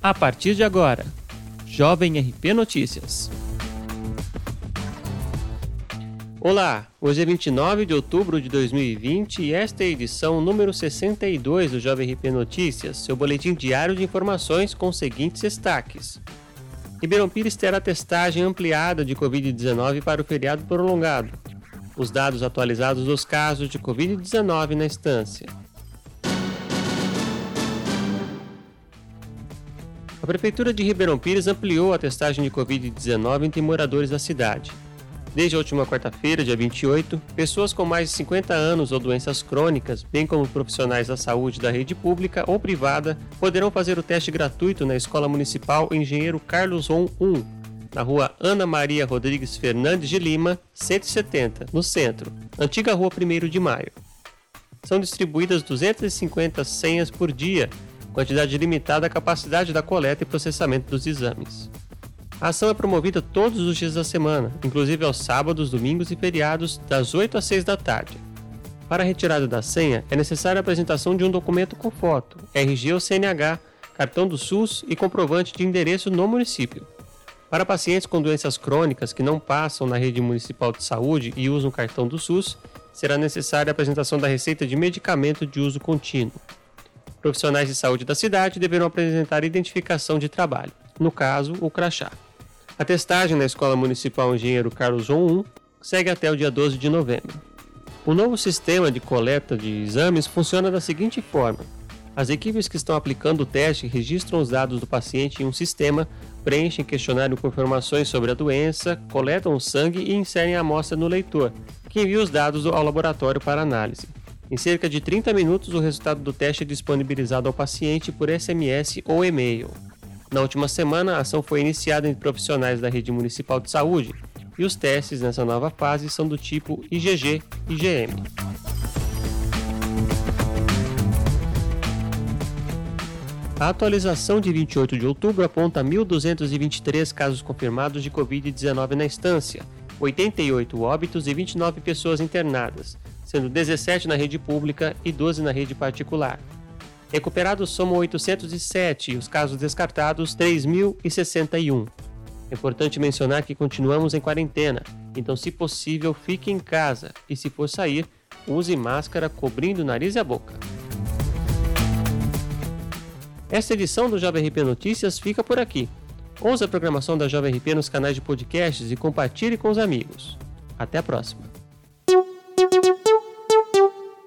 A partir de agora, Jovem RP Notícias. Olá, hoje é 29 de outubro de 2020 e esta é a edição número 62 do Jovem RP Notícias, seu boletim diário de informações com os seguintes destaques. Ribeirão Pires terá testagem ampliada de Covid-19 para o feriado prolongado. Os dados atualizados dos casos de Covid-19 na estância. Prefeitura de Ribeirão Pires ampliou a testagem de Covid-19 entre moradores da cidade. Desde a última quarta-feira, dia 28, pessoas com mais de 50 anos ou doenças crônicas, bem como profissionais da saúde da rede pública ou privada, poderão fazer o teste gratuito na Escola Municipal Engenheiro Carlos Ron 1, na rua Ana Maria Rodrigues Fernandes de Lima, 170, no centro, antiga rua 1 de Maio. São distribuídas 250 senhas por dia, quantidade limitada à capacidade da coleta e processamento dos exames. A ação é promovida todos os dias da semana, inclusive aos sábados, domingos e feriados, das 8 às 6 da tarde. Para a retirada da senha, é necessária a apresentação de um documento com foto, RG ou CNH, cartão do SUS e comprovante de endereço no município. Para pacientes com doenças crônicas que não passam na rede municipal de saúde e usam cartão do SUS, será necessária a apresentação da receita de medicamento de uso contínuo. Profissionais de saúde da cidade deverão apresentar identificação de trabalho, no caso, o crachá. A testagem na Escola Municipal Engenheiro Carlos João 1 segue até o dia 12 de novembro. O novo sistema de coleta de exames funciona da seguinte forma: as equipes que estão aplicando o teste registram os dados do paciente em um sistema, preenchem questionário com informações sobre a doença, coletam o sangue e inserem a amostra no leitor, que envia os dados ao laboratório para análise. Em cerca de 30 minutos, o resultado do teste é disponibilizado ao paciente por SMS ou e-mail. Na última semana, a ação foi iniciada entre profissionais da rede municipal de saúde e os testes nessa nova fase são do tipo IgG e IgM. A atualização de 28 de outubro aponta 1.223 casos confirmados de Covid-19 na instância, 88 óbitos e 29 pessoas internadas, sendo 17 na rede pública e 12 na rede particular. Recuperados somam 807 e os casos descartados 3.061. É importante mencionar que continuamos em quarentena, então, se possível, fique em casa e, se for sair, use máscara cobrindo o nariz e a boca. Esta edição do Jovem RP Notícias fica por aqui. Ouça a programação da Jovem RP nos canais de podcasts e compartilhe com os amigos. Até a próxima!